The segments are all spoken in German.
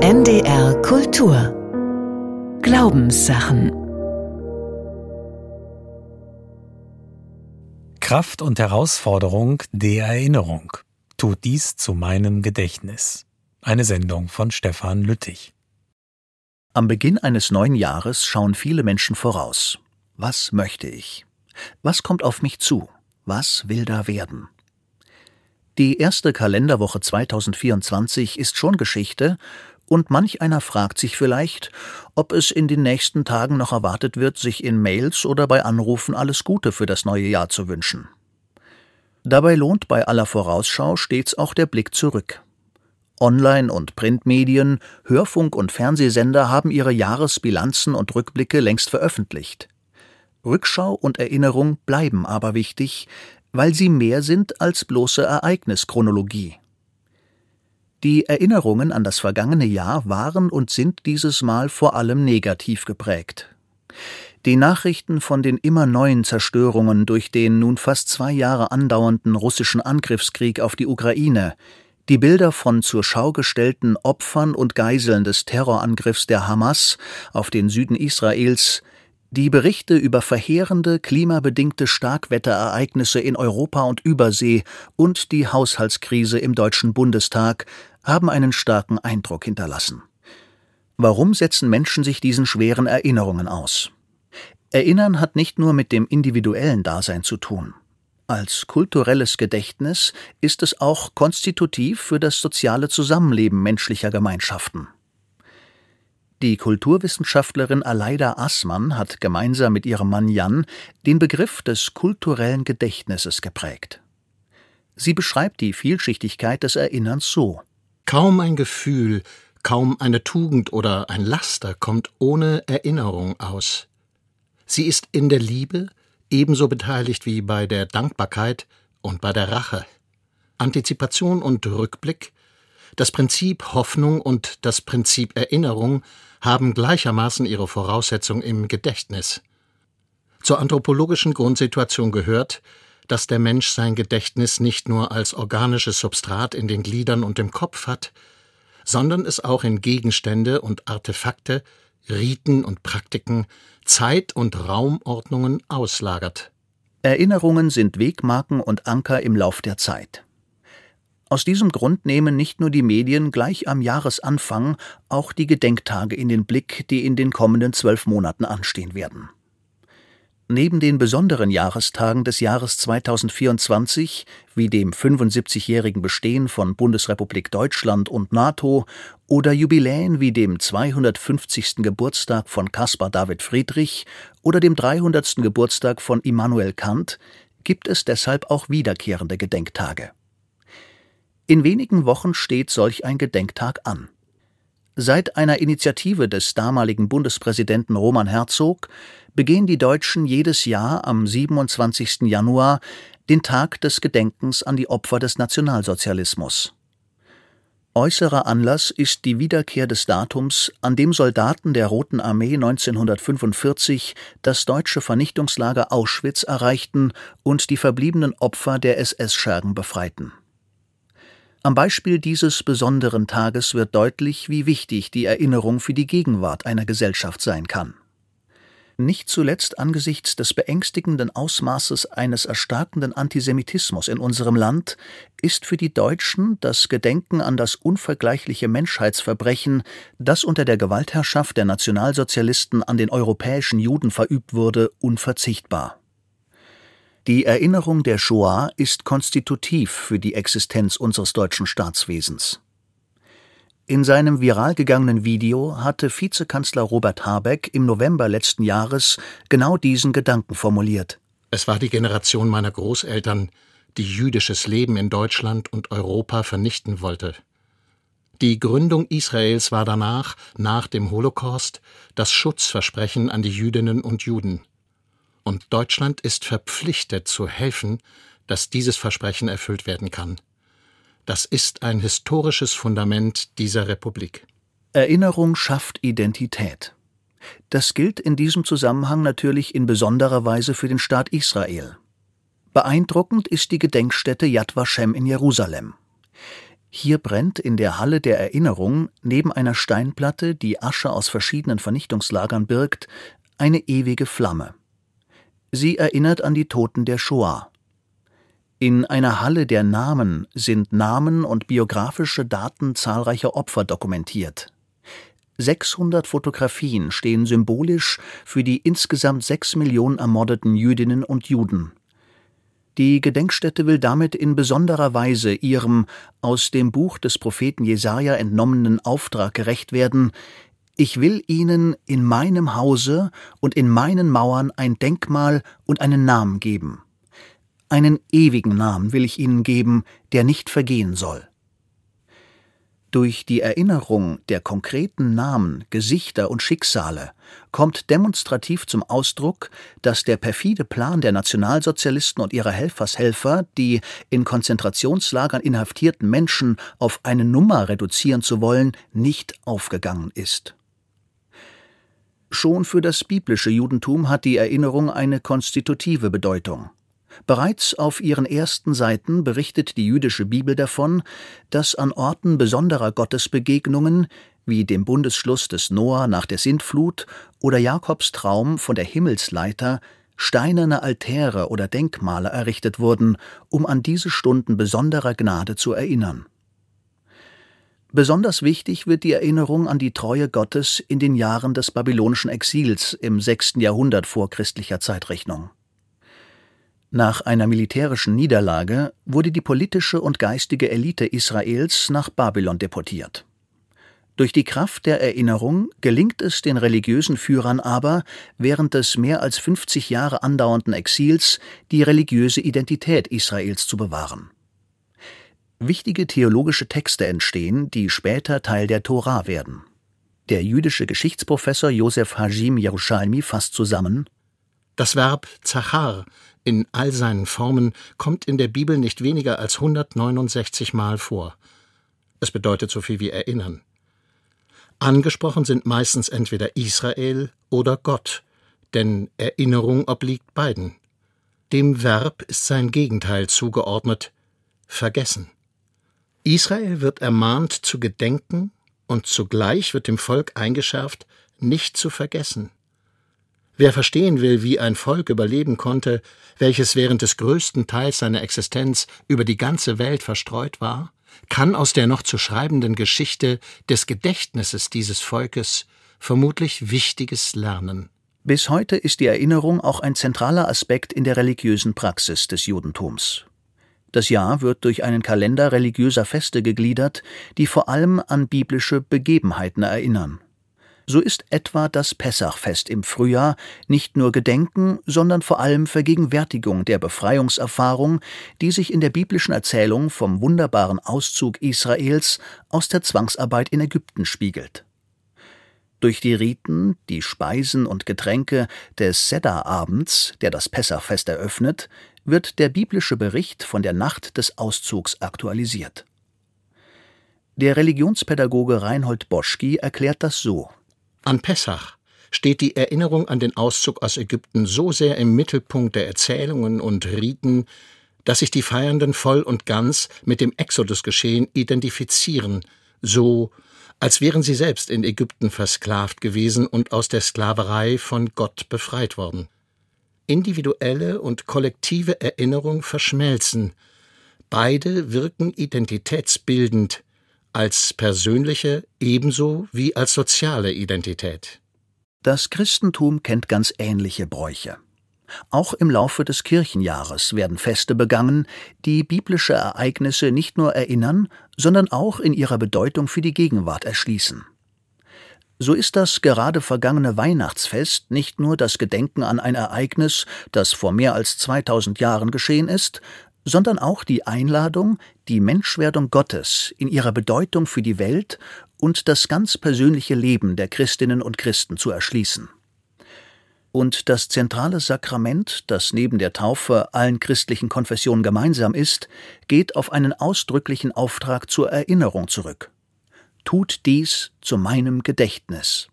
NDR Kultur Glaubenssachen Kraft und Herausforderung der Erinnerung. Tut dies zu meinem Gedächtnis. Eine Sendung von Stefan Lüttich. Am Beginn eines neuen Jahres schauen viele Menschen voraus. Was möchte ich? Was kommt auf mich zu? Was will da werden? Die erste Kalenderwoche 2024 ist schon Geschichte und manch einer fragt sich vielleicht, ob es in den nächsten Tagen noch erwartet wird, sich in Mails oder bei Anrufen alles Gute für das neue Jahr zu wünschen. Dabei lohnt bei aller Vorausschau stets auch der Blick zurück. Online- und Printmedien, Hörfunk- und Fernsehsender haben ihre Jahresbilanzen und Rückblicke längst veröffentlicht. Rückschau und Erinnerung bleiben aber wichtig, weil sie mehr sind als bloße Ereignischronologie. Die Erinnerungen an das vergangene Jahr waren und sind dieses Mal vor allem negativ geprägt. Die Nachrichten von den immer neuen Zerstörungen durch den nun fast zwei Jahre andauernden russischen Angriffskrieg auf die Ukraine, die Bilder von zur Schau gestellten Opfern und Geiseln des Terrorangriffs der Hamas auf den Süden Israels, die Berichte über verheerende klimabedingte Starkwetterereignisse in Europa und Übersee und die Haushaltskrise im Deutschen Bundestag haben einen starken Eindruck hinterlassen. Warum setzen Menschen sich diesen schweren Erinnerungen aus? Erinnern hat nicht nur mit dem individuellen Dasein zu tun. Als kulturelles Gedächtnis ist es auch konstitutiv für das soziale Zusammenleben menschlicher Gemeinschaften. Die Kulturwissenschaftlerin Aleida Assmann hat gemeinsam mit ihrem Mann Jan den Begriff des kulturellen Gedächtnisses geprägt. Sie beschreibt die Vielschichtigkeit des Erinnerns so. Kaum ein Gefühl, kaum eine Tugend oder ein Laster kommt ohne Erinnerung aus. Sie ist in der Liebe ebenso beteiligt wie bei der Dankbarkeit und bei der Rache. Antizipation und Rückblick, das Prinzip Hoffnung und das Prinzip Erinnerung haben gleichermaßen ihre Voraussetzung im Gedächtnis. Zur anthropologischen Grundsituation gehört, dass der Mensch sein Gedächtnis nicht nur als organisches Substrat in den Gliedern und im Kopf hat, sondern es auch in Gegenstände und Artefakte, Riten und Praktiken, Zeit- und Raumordnungen auslagert. Erinnerungen sind Wegmarken und Anker im Lauf der Zeit. Aus diesem Grund nehmen nicht nur die Medien gleich am Jahresanfang auch die Gedenktage in den Blick, die in den kommenden zwölf Monaten anstehen werden. Neben den besonderen Jahrestagen des Jahres 2024, wie dem 75-jährigen Bestehen von Bundesrepublik Deutschland und NATO oder Jubiläen wie dem 250. Geburtstag von Caspar David Friedrich oder dem 300. Geburtstag von Immanuel Kant, gibt es deshalb auch wiederkehrende Gedenktage. In wenigen Wochen steht solch ein Gedenktag an. Seit einer Initiative des damaligen Bundespräsidenten Roman Herzog begehen die Deutschen jedes Jahr am 27. Januar den Tag des Gedenkens an die Opfer des Nationalsozialismus. Äußerer Anlass ist die Wiederkehr des Datums, an dem Soldaten der Roten Armee 1945 das deutsche Vernichtungslager Auschwitz erreichten und die verbliebenen Opfer der SS-Schergen befreiten. Am Beispiel dieses besonderen Tages wird deutlich, wie wichtig die Erinnerung für die Gegenwart einer Gesellschaft sein kann. Nicht zuletzt angesichts des beängstigenden Ausmaßes eines erstarkenden Antisemitismus in unserem Land ist für die Deutschen das Gedenken an das unvergleichliche Menschheitsverbrechen, das unter der Gewaltherrschaft der Nationalsozialisten an den europäischen Juden verübt wurde, unverzichtbar. Die Erinnerung der Shoah ist konstitutiv für die Existenz unseres deutschen Staatswesens. In seinem viral gegangenen Video hatte Vizekanzler Robert Habeck im November letzten Jahres genau diesen Gedanken formuliert. Es war die Generation meiner Großeltern, die jüdisches Leben in Deutschland und Europa vernichten wollte. Die Gründung Israels war danach, nach dem Holocaust, das Schutzversprechen an die Jüdinnen und Juden und Deutschland ist verpflichtet zu helfen, dass dieses Versprechen erfüllt werden kann. Das ist ein historisches Fundament dieser Republik. Erinnerung schafft Identität. Das gilt in diesem Zusammenhang natürlich in besonderer Weise für den Staat Israel. Beeindruckend ist die Gedenkstätte Yad Vashem in Jerusalem. Hier brennt in der Halle der Erinnerung neben einer Steinplatte, die Asche aus verschiedenen Vernichtungslagern birgt, eine ewige Flamme. Sie erinnert an die Toten der Shoah. In einer Halle der Namen sind Namen und biografische Daten zahlreicher Opfer dokumentiert. 600 Fotografien stehen symbolisch für die insgesamt sechs Millionen ermordeten Jüdinnen und Juden. Die Gedenkstätte will damit in besonderer Weise ihrem aus dem Buch des Propheten Jesaja entnommenen Auftrag gerecht werden. Ich will ihnen in meinem Hause und in meinen Mauern ein Denkmal und einen Namen geben. Einen ewigen Namen will ich ihnen geben, der nicht vergehen soll. Durch die Erinnerung der konkreten Namen, Gesichter und Schicksale kommt demonstrativ zum Ausdruck, dass der perfide Plan der Nationalsozialisten und ihrer Helfershelfer, die in Konzentrationslagern inhaftierten Menschen auf eine Nummer reduzieren zu wollen, nicht aufgegangen ist. Schon für das biblische Judentum hat die Erinnerung eine konstitutive Bedeutung. Bereits auf ihren ersten Seiten berichtet die jüdische Bibel davon, dass an Orten besonderer Gottesbegegnungen, wie dem Bundesschluss des Noah nach der Sintflut oder Jakobs Traum von der Himmelsleiter, steinerne Altäre oder Denkmale errichtet wurden, um an diese Stunden besonderer Gnade zu erinnern. Besonders wichtig wird die Erinnerung an die Treue Gottes in den Jahren des babylonischen Exils im sechsten Jahrhundert vor christlicher Zeitrechnung. Nach einer militärischen Niederlage wurde die politische und geistige Elite Israels nach Babylon deportiert. Durch die Kraft der Erinnerung gelingt es den religiösen Führern aber, während des mehr als 50 Jahre andauernden Exils die religiöse Identität Israels zu bewahren. Wichtige theologische Texte entstehen, die später Teil der Tora werden. Der jüdische Geschichtsprofessor Josef Hajim Yerushalmi fasst zusammen Das Verb Zachar in all seinen Formen kommt in der Bibel nicht weniger als 169 Mal vor. Es bedeutet so viel wie erinnern. Angesprochen sind meistens entweder Israel oder Gott, denn Erinnerung obliegt beiden. Dem Verb ist sein Gegenteil zugeordnet vergessen. Israel wird ermahnt zu gedenken und zugleich wird dem Volk eingeschärft, nicht zu vergessen. Wer verstehen will, wie ein Volk überleben konnte, welches während des größten Teils seiner Existenz über die ganze Welt verstreut war, kann aus der noch zu schreibenden Geschichte des Gedächtnisses dieses Volkes vermutlich Wichtiges lernen. Bis heute ist die Erinnerung auch ein zentraler Aspekt in der religiösen Praxis des Judentums. Das Jahr wird durch einen Kalender religiöser Feste gegliedert, die vor allem an biblische Begebenheiten erinnern. So ist etwa das Pessachfest im Frühjahr nicht nur Gedenken, sondern vor allem Vergegenwärtigung der Befreiungserfahrung, die sich in der biblischen Erzählung vom wunderbaren Auszug Israels aus der Zwangsarbeit in Ägypten spiegelt. Durch die Riten, die Speisen und Getränke des Sedda-Abends, der das Pessachfest eröffnet, wird der biblische Bericht von der Nacht des Auszugs aktualisiert. Der Religionspädagoge Reinhold Boschki erklärt das so an Pessach steht die Erinnerung an den Auszug aus Ägypten so sehr im Mittelpunkt der Erzählungen und Riten, dass sich die Feiernden voll und ganz mit dem Exodusgeschehen identifizieren, so als wären sie selbst in Ägypten versklavt gewesen und aus der Sklaverei von Gott befreit worden. Individuelle und kollektive Erinnerung verschmelzen, beide wirken identitätsbildend, als persönliche ebenso wie als soziale Identität. Das Christentum kennt ganz ähnliche Bräuche. Auch im Laufe des Kirchenjahres werden Feste begangen, die biblische Ereignisse nicht nur erinnern, sondern auch in ihrer Bedeutung für die Gegenwart erschließen. So ist das gerade vergangene Weihnachtsfest nicht nur das Gedenken an ein Ereignis, das vor mehr als 2000 Jahren geschehen ist, sondern auch die Einladung, die Menschwerdung Gottes in ihrer Bedeutung für die Welt und das ganz persönliche Leben der Christinnen und Christen zu erschließen. Und das zentrale Sakrament, das neben der Taufe allen christlichen Konfessionen gemeinsam ist, geht auf einen ausdrücklichen Auftrag zur Erinnerung zurück. Tut dies zu meinem Gedächtnis.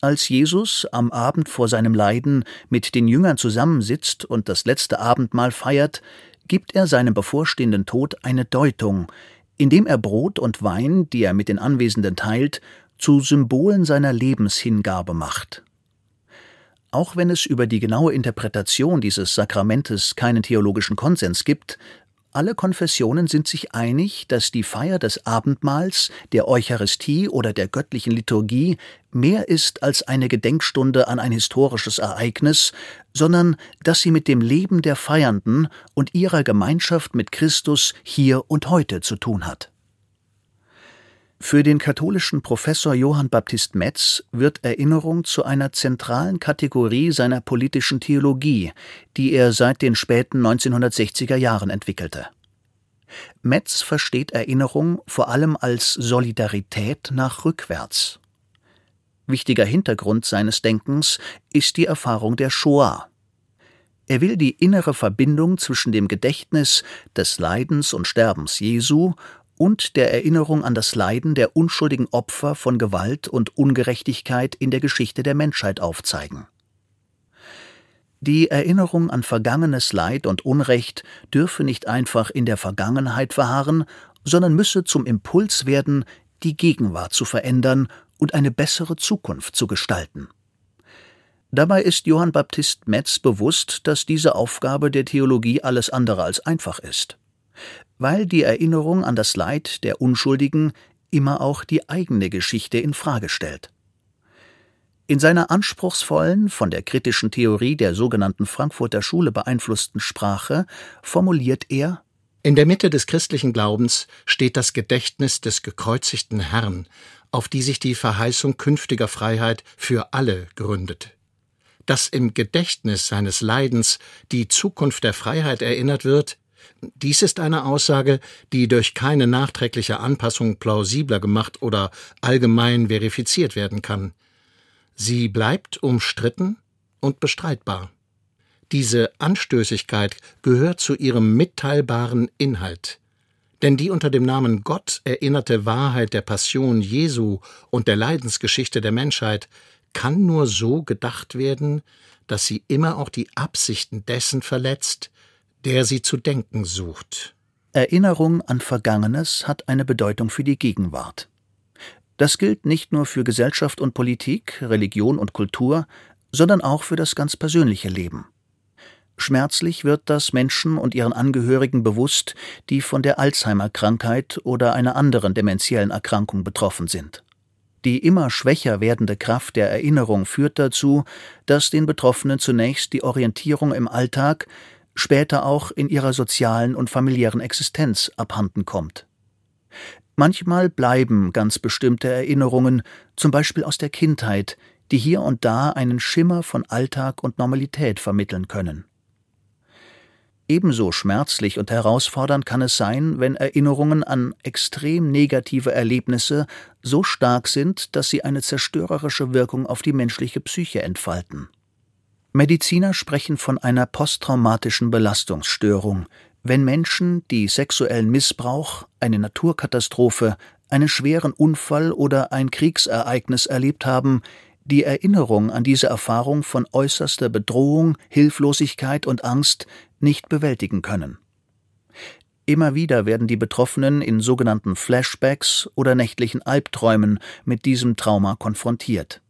Als Jesus am Abend vor seinem Leiden mit den Jüngern zusammensitzt und das letzte Abendmahl feiert, gibt er seinem bevorstehenden Tod eine Deutung, indem er Brot und Wein, die er mit den Anwesenden teilt, zu Symbolen seiner Lebenshingabe macht. Auch wenn es über die genaue Interpretation dieses Sakramentes keinen theologischen Konsens gibt, alle Konfessionen sind sich einig, dass die Feier des Abendmahls, der Eucharistie oder der göttlichen Liturgie mehr ist als eine Gedenkstunde an ein historisches Ereignis, sondern dass sie mit dem Leben der Feiernden und ihrer Gemeinschaft mit Christus hier und heute zu tun hat. Für den katholischen Professor Johann Baptist Metz wird Erinnerung zu einer zentralen Kategorie seiner politischen Theologie, die er seit den späten 1960er Jahren entwickelte. Metz versteht Erinnerung vor allem als Solidarität nach rückwärts. Wichtiger Hintergrund seines Denkens ist die Erfahrung der Shoah. Er will die innere Verbindung zwischen dem Gedächtnis des Leidens und Sterbens Jesu und der Erinnerung an das Leiden der unschuldigen Opfer von Gewalt und Ungerechtigkeit in der Geschichte der Menschheit aufzeigen. Die Erinnerung an vergangenes Leid und Unrecht dürfe nicht einfach in der Vergangenheit verharren, sondern müsse zum Impuls werden, die Gegenwart zu verändern und eine bessere Zukunft zu gestalten. Dabei ist Johann Baptist Metz bewusst, dass diese Aufgabe der Theologie alles andere als einfach ist weil die Erinnerung an das Leid der Unschuldigen immer auch die eigene Geschichte in Frage stellt. In seiner anspruchsvollen, von der kritischen Theorie der sogenannten Frankfurter Schule beeinflussten Sprache formuliert er In der Mitte des christlichen Glaubens steht das Gedächtnis des gekreuzigten Herrn, auf die sich die Verheißung künftiger Freiheit für alle gründet. Dass im Gedächtnis seines Leidens die Zukunft der Freiheit erinnert wird, dies ist eine Aussage, die durch keine nachträgliche Anpassung plausibler gemacht oder allgemein verifiziert werden kann. Sie bleibt umstritten und bestreitbar. Diese Anstößigkeit gehört zu ihrem mitteilbaren Inhalt. Denn die unter dem Namen Gott erinnerte Wahrheit der Passion Jesu und der Leidensgeschichte der Menschheit kann nur so gedacht werden, dass sie immer auch die Absichten dessen verletzt, der sie zu denken sucht. Erinnerung an Vergangenes hat eine Bedeutung für die Gegenwart. Das gilt nicht nur für Gesellschaft und Politik, Religion und Kultur, sondern auch für das ganz persönliche Leben. Schmerzlich wird das Menschen und ihren Angehörigen bewusst, die von der Alzheimer-Krankheit oder einer anderen dementiellen Erkrankung betroffen sind. Die immer schwächer werdende Kraft der Erinnerung führt dazu, dass den Betroffenen zunächst die Orientierung im Alltag, später auch in ihrer sozialen und familiären Existenz abhanden kommt. Manchmal bleiben ganz bestimmte Erinnerungen, zum Beispiel aus der Kindheit, die hier und da einen Schimmer von Alltag und Normalität vermitteln können. Ebenso schmerzlich und herausfordernd kann es sein, wenn Erinnerungen an extrem negative Erlebnisse so stark sind, dass sie eine zerstörerische Wirkung auf die menschliche Psyche entfalten. Mediziner sprechen von einer posttraumatischen Belastungsstörung, wenn Menschen, die sexuellen Missbrauch, eine Naturkatastrophe, einen schweren Unfall oder ein Kriegsereignis erlebt haben, die Erinnerung an diese Erfahrung von äußerster Bedrohung, Hilflosigkeit und Angst nicht bewältigen können. Immer wieder werden die Betroffenen in sogenannten Flashbacks oder nächtlichen Albträumen mit diesem Trauma konfrontiert.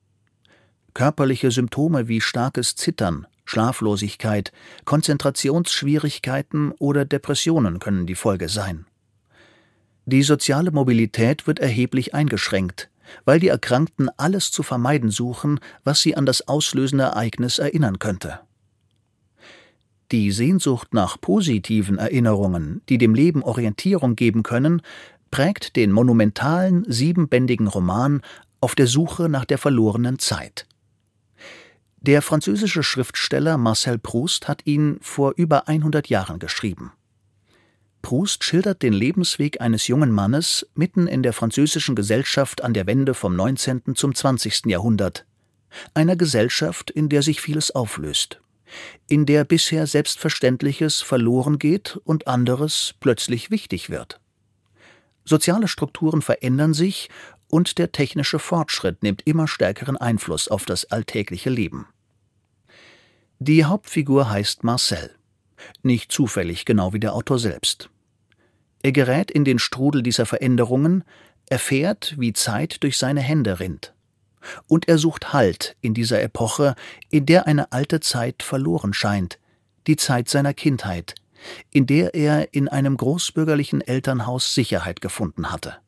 Körperliche Symptome wie starkes Zittern, Schlaflosigkeit, Konzentrationsschwierigkeiten oder Depressionen können die Folge sein. Die soziale Mobilität wird erheblich eingeschränkt, weil die Erkrankten alles zu vermeiden suchen, was sie an das auslösende Ereignis erinnern könnte. Die Sehnsucht nach positiven Erinnerungen, die dem Leben Orientierung geben können, prägt den monumentalen siebenbändigen Roman Auf der Suche nach der verlorenen Zeit. Der französische Schriftsteller Marcel Proust hat ihn vor über 100 Jahren geschrieben. Proust schildert den Lebensweg eines jungen Mannes mitten in der französischen Gesellschaft an der Wende vom 19. zum 20. Jahrhundert. Einer Gesellschaft, in der sich vieles auflöst. In der bisher Selbstverständliches verloren geht und anderes plötzlich wichtig wird. Soziale Strukturen verändern sich und der technische Fortschritt nimmt immer stärkeren Einfluss auf das alltägliche Leben. Die Hauptfigur heißt Marcel. Nicht zufällig, genau wie der Autor selbst. Er gerät in den Strudel dieser Veränderungen, erfährt, wie Zeit durch seine Hände rinnt. Und er sucht Halt in dieser Epoche, in der eine alte Zeit verloren scheint, die Zeit seiner Kindheit, in der er in einem großbürgerlichen Elternhaus Sicherheit gefunden hatte.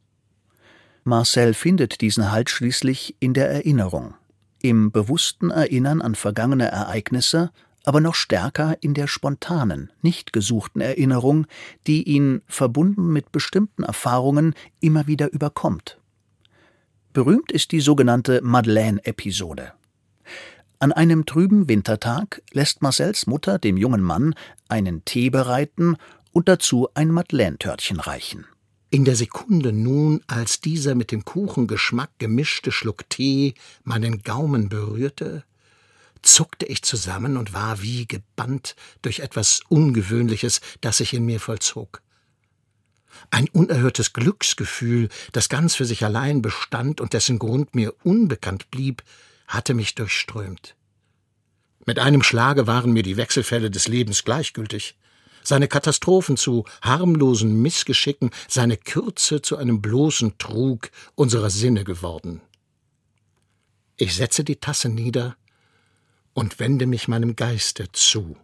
Marcel findet diesen Halt schließlich in der Erinnerung, im bewussten Erinnern an vergangene Ereignisse, aber noch stärker in der spontanen, nicht gesuchten Erinnerung, die ihn, verbunden mit bestimmten Erfahrungen, immer wieder überkommt. Berühmt ist die sogenannte Madeleine-Episode. An einem trüben Wintertag lässt Marcells Mutter dem jungen Mann einen Tee bereiten und dazu ein Madeleine-Törtchen reichen. In der Sekunde nun, als dieser mit dem Kuchengeschmack gemischte Schluck Tee meinen Gaumen berührte, zuckte ich zusammen und war wie gebannt durch etwas Ungewöhnliches, das sich in mir vollzog. Ein unerhörtes Glücksgefühl, das ganz für sich allein bestand und dessen Grund mir unbekannt blieb, hatte mich durchströmt. Mit einem Schlage waren mir die Wechselfälle des Lebens gleichgültig, seine Katastrophen zu harmlosen Missgeschicken, seine Kürze zu einem bloßen Trug unserer Sinne geworden. Ich setze die Tasse nieder und wende mich meinem Geiste zu.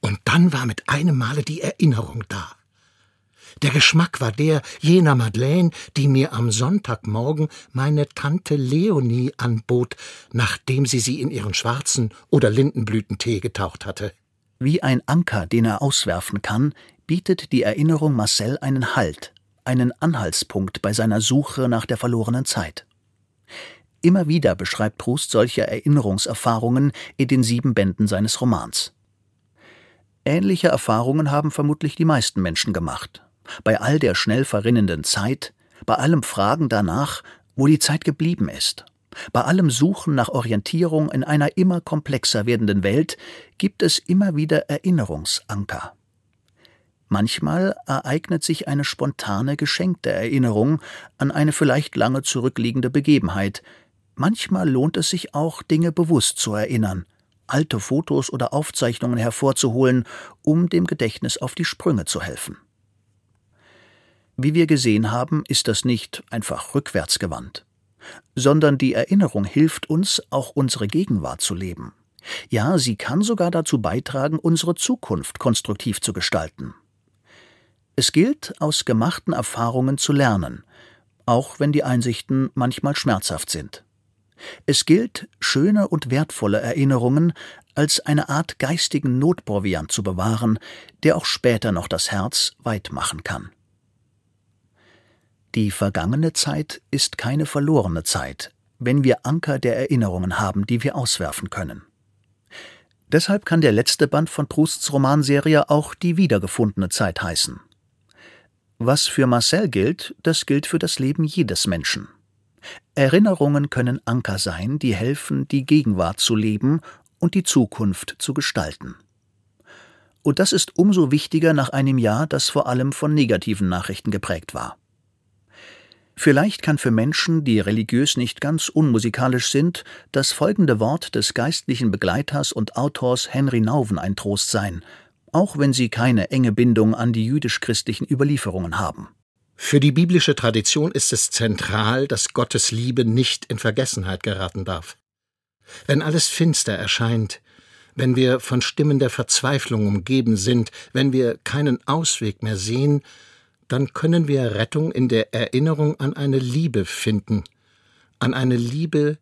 Und dann war mit einem Male die Erinnerung da. Der Geschmack war der jener Madeleine, die mir am Sonntagmorgen meine Tante Leonie anbot, nachdem sie sie in ihren schwarzen oder Lindenblütentee getaucht hatte. Wie ein Anker, den er auswerfen kann, bietet die Erinnerung Marcel einen Halt, einen Anhaltspunkt bei seiner Suche nach der verlorenen Zeit. Immer wieder beschreibt Proust solche Erinnerungserfahrungen in den sieben Bänden seines Romans. Ähnliche Erfahrungen haben vermutlich die meisten Menschen gemacht, bei all der schnell verrinnenden Zeit, bei allem Fragen danach, wo die Zeit geblieben ist. Bei allem Suchen nach Orientierung in einer immer komplexer werdenden Welt gibt es immer wieder Erinnerungsanker. Manchmal ereignet sich eine spontane, geschenkte Erinnerung an eine vielleicht lange zurückliegende Begebenheit. Manchmal lohnt es sich auch, Dinge bewusst zu erinnern, alte Fotos oder Aufzeichnungen hervorzuholen, um dem Gedächtnis auf die Sprünge zu helfen. Wie wir gesehen haben, ist das nicht einfach rückwärtsgewandt, sondern die Erinnerung hilft uns, auch unsere Gegenwart zu leben. Ja, sie kann sogar dazu beitragen, unsere Zukunft konstruktiv zu gestalten. Es gilt, aus gemachten Erfahrungen zu lernen, auch wenn die Einsichten manchmal schmerzhaft sind. Es gilt, schöne und wertvolle Erinnerungen als eine Art geistigen Notproviant zu bewahren, der auch später noch das Herz weit machen kann. Die vergangene Zeit ist keine verlorene Zeit, wenn wir Anker der Erinnerungen haben, die wir auswerfen können. Deshalb kann der letzte Band von Prousts Romanserie auch die wiedergefundene Zeit heißen. Was für Marcel gilt, das gilt für das Leben jedes Menschen. Erinnerungen können Anker sein, die helfen, die Gegenwart zu leben und die Zukunft zu gestalten. Und das ist umso wichtiger nach einem Jahr, das vor allem von negativen Nachrichten geprägt war. Vielleicht kann für Menschen, die religiös nicht ganz unmusikalisch sind, das folgende Wort des geistlichen Begleiters und Autors Henry Nouwen ein Trost sein, auch wenn sie keine enge Bindung an die jüdisch-christlichen Überlieferungen haben. Für die biblische Tradition ist es zentral, dass Gottes Liebe nicht in Vergessenheit geraten darf. Wenn alles finster erscheint, wenn wir von Stimmen der Verzweiflung umgeben sind, wenn wir keinen Ausweg mehr sehen, dann können wir Rettung in der Erinnerung an eine Liebe finden, an eine Liebe,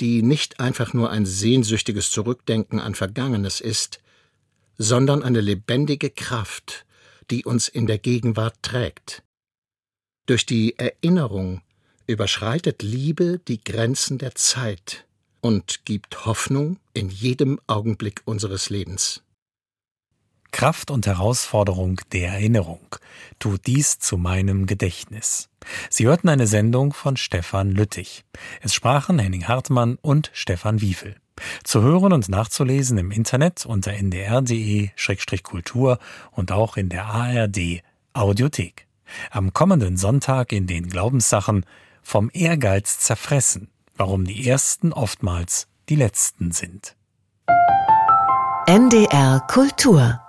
die nicht einfach nur ein sehnsüchtiges Zurückdenken an Vergangenes ist, sondern eine lebendige Kraft, die uns in der Gegenwart trägt. Durch die Erinnerung überschreitet Liebe die Grenzen der Zeit und gibt Hoffnung in jedem Augenblick unseres Lebens. Kraft und Herausforderung der Erinnerung. Tut dies zu meinem Gedächtnis. Sie hörten eine Sendung von Stefan Lüttich. Es sprachen Henning Hartmann und Stefan Wiefel. Zu hören und nachzulesen im Internet unter ndr.de-kultur und auch in der ARD Audiothek. Am kommenden Sonntag in den Glaubenssachen vom Ehrgeiz zerfressen, warum die Ersten oftmals die Letzten sind. NDR Kultur